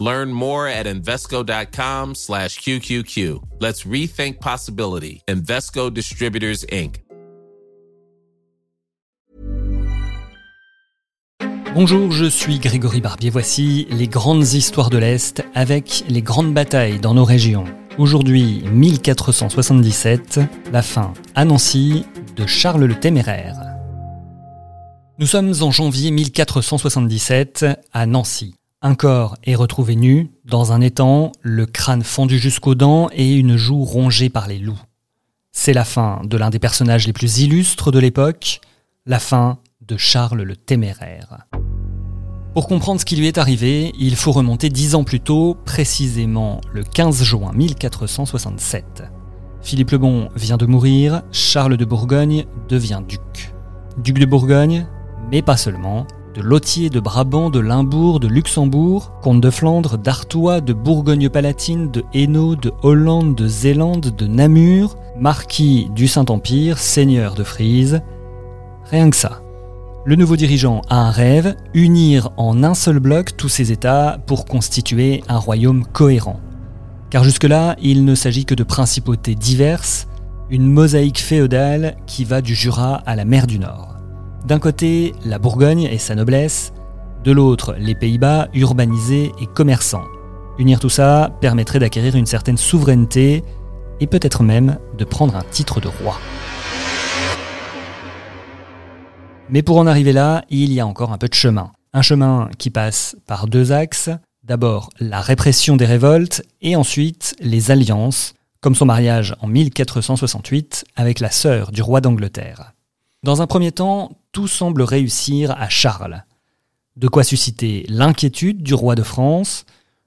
Learn more at Invesco.com slash QQQ. Let's rethink possibility. Invesco Distributors, Inc. Bonjour, je suis Grégory Barbier. Voici les grandes histoires de l'Est avec les grandes batailles dans nos régions. Aujourd'hui, 1477, la fin à Nancy de Charles le Téméraire. Nous sommes en janvier 1477 à Nancy. Un corps est retrouvé nu, dans un étang, le crâne fendu jusqu'aux dents et une joue rongée par les loups. C'est la fin de l'un des personnages les plus illustres de l'époque, la fin de Charles le Téméraire. Pour comprendre ce qui lui est arrivé, il faut remonter dix ans plus tôt, précisément le 15 juin 1467. Philippe le Bon vient de mourir, Charles de Bourgogne devient duc. Duc de Bourgogne, mais pas seulement, de Lothier, de Brabant, de Limbourg, de Luxembourg, comte de Flandre, d'Artois, de Bourgogne-Palatine, de Hainaut, de Hollande, de Zélande, de Namur, marquis du Saint-Empire, seigneur de Frise. Rien que ça. Le nouveau dirigeant a un rêve, unir en un seul bloc tous ces États pour constituer un royaume cohérent. Car jusque-là, il ne s'agit que de principautés diverses, une mosaïque féodale qui va du Jura à la mer du Nord. D'un côté, la Bourgogne et sa noblesse, de l'autre, les Pays-Bas urbanisés et commerçants. Unir tout ça permettrait d'acquérir une certaine souveraineté et peut-être même de prendre un titre de roi. Mais pour en arriver là, il y a encore un peu de chemin. Un chemin qui passe par deux axes. D'abord la répression des révoltes et ensuite les alliances, comme son mariage en 1468 avec la sœur du roi d'Angleterre. Dans un premier temps, tout semble réussir à Charles. De quoi susciter l'inquiétude du roi de France.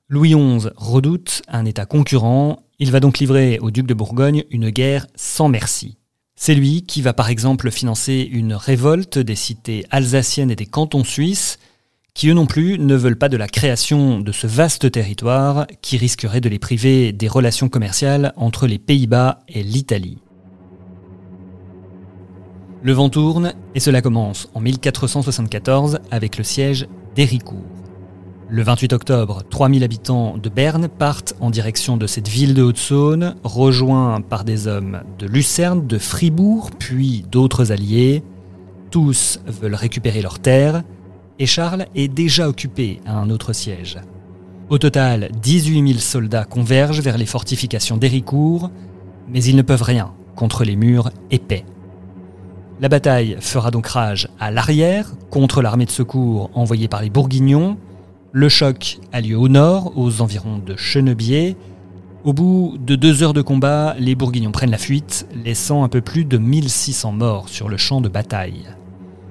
Louis XI redoute un État concurrent. Il va donc livrer au duc de Bourgogne une guerre sans merci. C'est lui qui va par exemple financer une révolte des cités alsaciennes et des cantons suisses, qui eux non plus ne veulent pas de la création de ce vaste territoire qui risquerait de les priver des relations commerciales entre les Pays-Bas et l'Italie. Le vent tourne et cela commence en 1474 avec le siège d'Héricourt. Le 28 octobre, 3000 habitants de Berne partent en direction de cette ville de Haute-Saône, rejoints par des hommes de Lucerne, de Fribourg, puis d'autres alliés. Tous veulent récupérer leurs terres et Charles est déjà occupé à un autre siège. Au total, 18 000 soldats convergent vers les fortifications d'Héricourt, mais ils ne peuvent rien contre les murs épais. La bataille fera donc rage à l'arrière, contre l'armée de secours envoyée par les Bourguignons. Le choc a lieu au nord, aux environs de Chenebier. Au bout de deux heures de combat, les Bourguignons prennent la fuite, laissant un peu plus de 1600 morts sur le champ de bataille.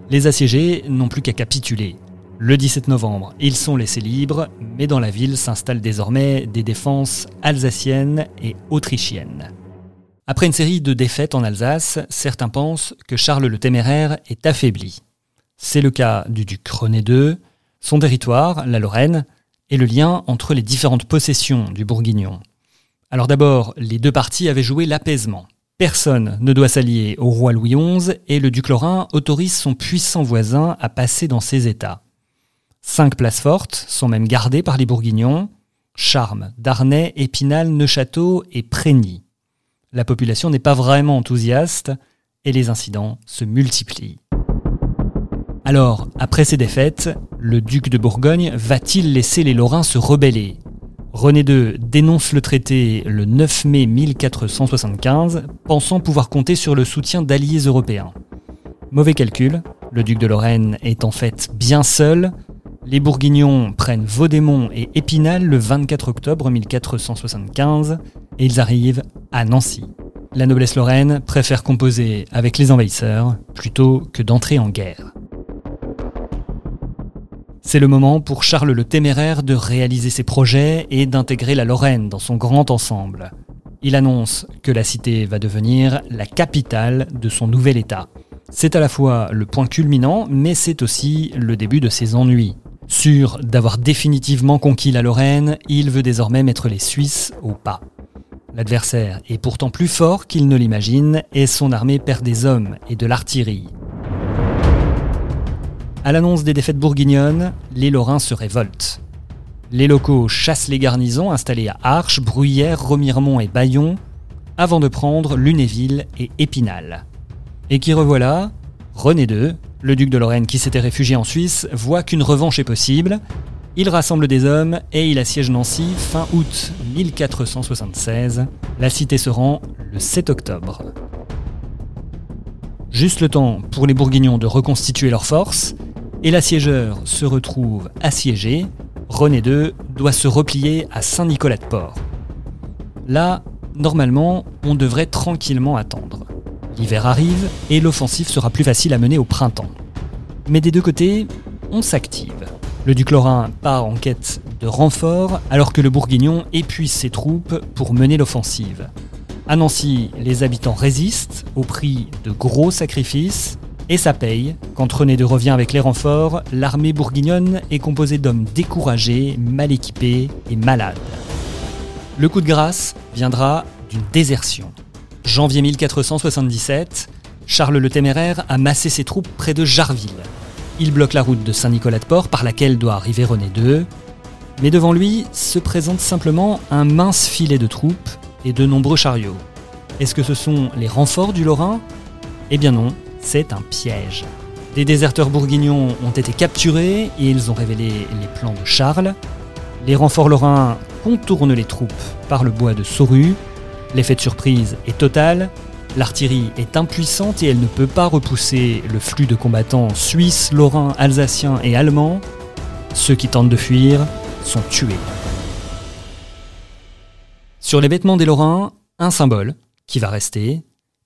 Les assiégés n'ont plus qu'à capituler. Le 17 novembre, ils sont laissés libres, mais dans la ville s'installent désormais des défenses alsaciennes et autrichiennes. Après une série de défaites en Alsace, certains pensent que Charles le Téméraire est affaibli. C'est le cas du duc René II, son territoire, la Lorraine, et le lien entre les différentes possessions du Bourguignon. Alors d'abord, les deux parties avaient joué l'apaisement. Personne ne doit s'allier au roi Louis XI et le duc Lorrain autorise son puissant voisin à passer dans ses États. Cinq places fortes sont même gardées par les Bourguignons, Charmes, Darnay, Épinal, Neuchâteau et Prégny la population n'est pas vraiment enthousiaste et les incidents se multiplient. Alors, après ces défaites, le duc de Bourgogne va-t-il laisser les Lorrains se rebeller? René II dénonce le traité le 9 mai 1475, pensant pouvoir compter sur le soutien d'alliés européens. Mauvais calcul, le duc de Lorraine est en fait bien seul. Les Bourguignons prennent Vaudémont et Épinal le 24 octobre 1475 et ils arrivent à Nancy. La noblesse lorraine préfère composer avec les envahisseurs plutôt que d'entrer en guerre. C'est le moment pour Charles le Téméraire de réaliser ses projets et d'intégrer la Lorraine dans son grand ensemble. Il annonce que la cité va devenir la capitale de son nouvel État. C'est à la fois le point culminant, mais c'est aussi le début de ses ennuis. Sûr d'avoir définitivement conquis la Lorraine, il veut désormais mettre les Suisses au pas. L'adversaire est pourtant plus fort qu'il ne l'imagine et son armée perd des hommes et de l'artillerie. À l'annonce des défaites bourguignonnes, les Lorrains se révoltent. Les locaux chassent les garnisons installées à Arches, Bruyères, Remiremont et Bayon, avant de prendre Lunéville et Épinal. Et qui revoilà, René II, le duc de Lorraine qui s'était réfugié en Suisse, voit qu'une revanche est possible. Il rassemble des hommes et il assiège Nancy fin août 1476. La cité se rend le 7 octobre. Juste le temps pour les Bourguignons de reconstituer leurs forces, et l'assiégeur se retrouve assiégé, René II doit se replier à Saint-Nicolas-de-Port. Là, normalement, on devrait tranquillement attendre. L'hiver arrive et l'offensive sera plus facile à mener au printemps. Mais des deux côtés, on s'active. Le duc lorrain part en quête de renfort alors que le bourguignon épuise ses troupes pour mener l'offensive. À Nancy, les habitants résistent au prix de gros sacrifices et ça paye. Quand René II revient avec les renforts, l'armée bourguignonne est composée d'hommes découragés, mal équipés et malades. Le coup de grâce viendra d'une désertion. Janvier 1477, Charles le Téméraire a massé ses troupes près de Jarville. Il bloque la route de Saint-Nicolas-de-Port par laquelle doit arriver René II. Mais devant lui se présente simplement un mince filet de troupes et de nombreux chariots. Est-ce que ce sont les renforts du Lorrain? Eh bien non, c'est un piège. Des déserteurs bourguignons ont été capturés et ils ont révélé les plans de Charles. Les renforts lorrains contournent les troupes par le bois de Sauru L'effet de surprise est total, l'artillerie est impuissante et elle ne peut pas repousser le flux de combattants suisses, lorrains, alsaciens et allemands. Ceux qui tentent de fuir sont tués. Sur les vêtements des Lorrains, un symbole qui va rester,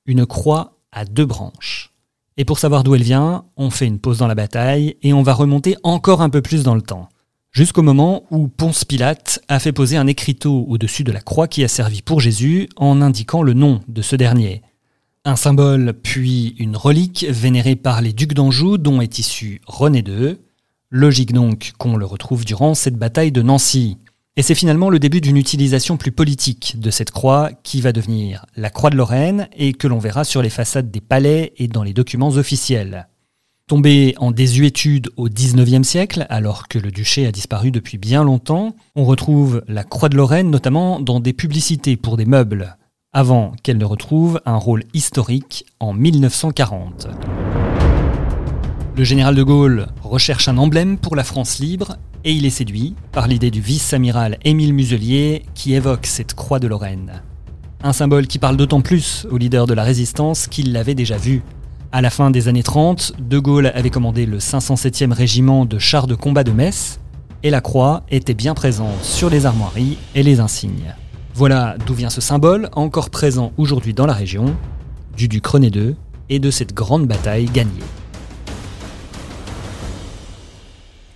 une croix à deux branches. Et pour savoir d'où elle vient, on fait une pause dans la bataille et on va remonter encore un peu plus dans le temps jusqu'au moment où Ponce Pilate a fait poser un écriteau au-dessus de la croix qui a servi pour Jésus en indiquant le nom de ce dernier. Un symbole puis une relique vénérée par les ducs d'Anjou dont est issu René II. Logique donc qu'on le retrouve durant cette bataille de Nancy. Et c'est finalement le début d'une utilisation plus politique de cette croix qui va devenir la croix de Lorraine et que l'on verra sur les façades des palais et dans les documents officiels. Tombé en désuétude au XIXe siècle, alors que le duché a disparu depuis bien longtemps, on retrouve la Croix de Lorraine notamment dans des publicités pour des meubles, avant qu'elle ne retrouve un rôle historique en 1940. Le général de Gaulle recherche un emblème pour la France libre et il est séduit par l'idée du vice-amiral Émile Muselier qui évoque cette croix de Lorraine. Un symbole qui parle d'autant plus au leader de la résistance qu'il l'avait déjà vu à la fin des années 30, De Gaulle avait commandé le 507e régiment de chars de combat de Metz, et la croix était bien présente sur les armoiries et les insignes. Voilà d'où vient ce symbole, encore présent aujourd'hui dans la région, du duc René II et de cette grande bataille gagnée.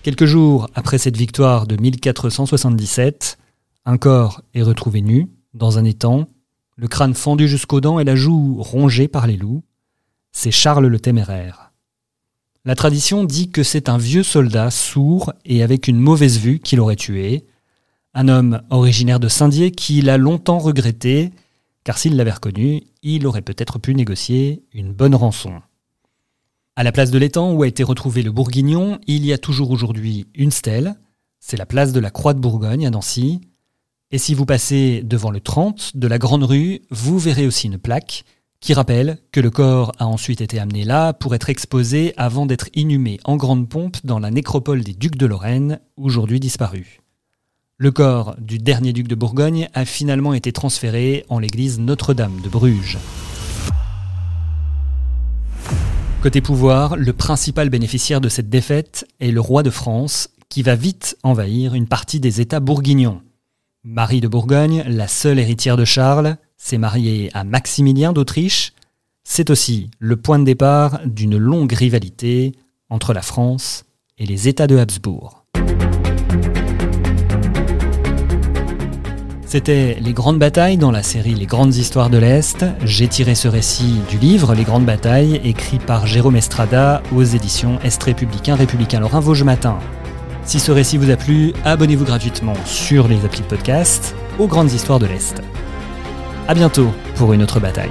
Quelques jours après cette victoire de 1477, un corps est retrouvé nu, dans un étang, le crâne fendu jusqu'aux dents et la joue rongée par les loups c'est Charles le Téméraire. La tradition dit que c'est un vieux soldat sourd et avec une mauvaise vue qui l'aurait tué, un homme originaire de Saint-Dié qui l'a longtemps regretté, car s'il l'avait reconnu, il aurait peut-être pu négocier une bonne rançon. À la place de l'étang où a été retrouvé le Bourguignon, il y a toujours aujourd'hui une stèle, c'est la place de la Croix de Bourgogne à Nancy, et si vous passez devant le 30 de la Grande Rue, vous verrez aussi une plaque qui rappelle que le corps a ensuite été amené là pour être exposé avant d'être inhumé en grande pompe dans la nécropole des ducs de Lorraine, aujourd'hui disparu. Le corps du dernier duc de Bourgogne a finalement été transféré en l'église Notre-Dame de Bruges. Côté pouvoir, le principal bénéficiaire de cette défaite est le roi de France, qui va vite envahir une partie des États bourguignons. Marie de Bourgogne, la seule héritière de Charles, s'est mariée à Maximilien d'Autriche. C'est aussi le point de départ d'une longue rivalité entre la France et les États de Habsbourg. C'était Les Grandes Batailles dans la série Les Grandes Histoires de l'Est. J'ai tiré ce récit du livre Les Grandes Batailles, écrit par Jérôme Estrada aux éditions Est Républicain, Républicain Lorrain Vosges Matin. Si ce récit vous a plu, abonnez-vous gratuitement sur les applis de podcast aux Grandes Histoires de l'Est. A bientôt pour une autre bataille.